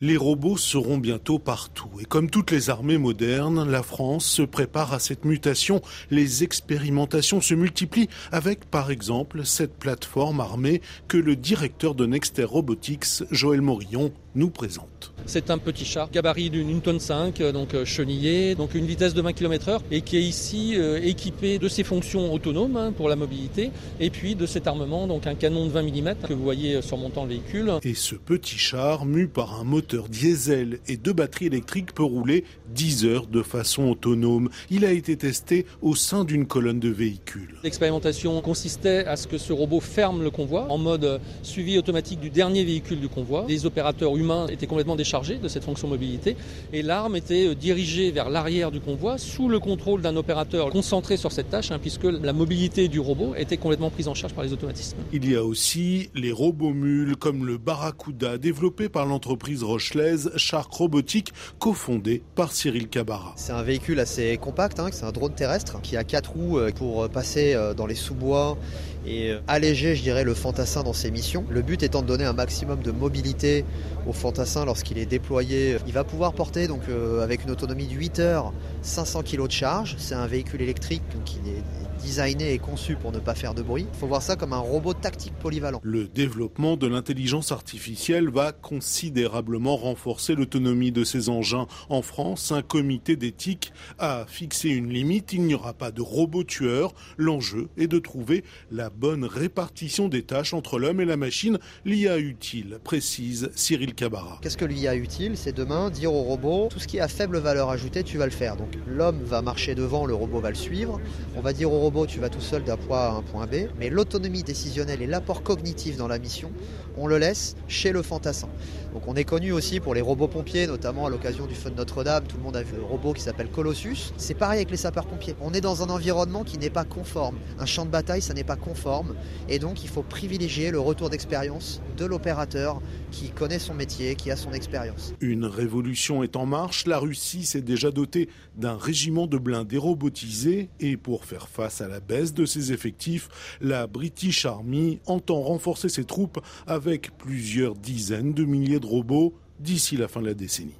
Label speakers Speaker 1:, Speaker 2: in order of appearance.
Speaker 1: Les robots seront bientôt partout et comme toutes les armées modernes, la France se prépare à cette mutation. Les expérimentations se multiplient avec par exemple cette plateforme armée que le directeur de Nexter Robotics, Joël Morillon, nous présente.
Speaker 2: C'est un petit char, gabarit d'une tonne 5, donc euh, chenillé, donc une vitesse de 20 km/h et qui est ici euh, équipé de ses fonctions autonomes hein, pour la mobilité et puis de cet armement, donc un canon de 20 mm que vous voyez surmontant le véhicule.
Speaker 1: Et ce petit char, mu par un moteur diesel et deux batteries électriques, peut rouler 10 heures de façon autonome. Il a été testé au sein d'une colonne de véhicules.
Speaker 2: L'expérimentation consistait à ce que ce robot ferme le convoi en mode suivi automatique du dernier véhicule du convoi. Les opérateurs humain était complètement déchargé de cette fonction mobilité et l'arme était euh, dirigée vers l'arrière du convoi sous le contrôle d'un opérateur concentré sur cette tâche hein, puisque la mobilité du robot était complètement prise en charge par les automatismes.
Speaker 1: Il y a aussi les robots mules comme le Barracuda développé par l'entreprise rochelaise Shark Robotique cofondée par Cyril Cabara.
Speaker 3: C'est un véhicule assez compact, hein, c'est un drone terrestre qui a quatre roues euh, pour passer euh, dans les sous-bois et alléger, je dirais, le fantassin dans ses missions. Le but étant de donner un maximum de mobilité au fantassin lorsqu'il est déployé. Il va pouvoir porter donc euh, avec une autonomie de 8 heures 500 kg de charge. C'est un véhicule électrique qui est designé et conçu pour ne pas faire de bruit. Il faut voir ça comme un robot tactique polyvalent.
Speaker 1: Le développement de l'intelligence artificielle va considérablement renforcer l'autonomie de ces engins. En France, un comité d'éthique a fixé une limite. Il n'y aura pas de robot tueur. L'enjeu est de trouver la bonne répartition des tâches entre l'homme et la machine. L'IA utile, précise Cyril
Speaker 3: Qu'est-ce que l'IA utile C'est demain dire au robot tout ce qui a faible valeur ajoutée, tu vas le faire. Donc l'homme va marcher devant, le robot va le suivre. On va dire au robot tu vas tout seul d'un point A à un point B. Mais l'autonomie décisionnelle et l'apport cognitif dans la mission, on le laisse chez le fantassin. Donc on est connu aussi pour les robots pompiers, notamment à l'occasion du feu de Notre-Dame. Tout le monde a vu le robot qui s'appelle Colossus. C'est pareil avec les sapeurs-pompiers. On est dans un environnement qui n'est pas conforme. Un champ de bataille, ça n'est pas conforme. Et donc il faut privilégier le retour d'expérience de l'opérateur qui connaît son métier, qui a son expérience.
Speaker 1: Une révolution est en marche. La Russie s'est déjà dotée d'un régiment de blindés robotisés et pour faire face à la baisse de ses effectifs, la British Army entend renforcer ses troupes avec plusieurs dizaines de milliers robots d'ici la fin de la décennie.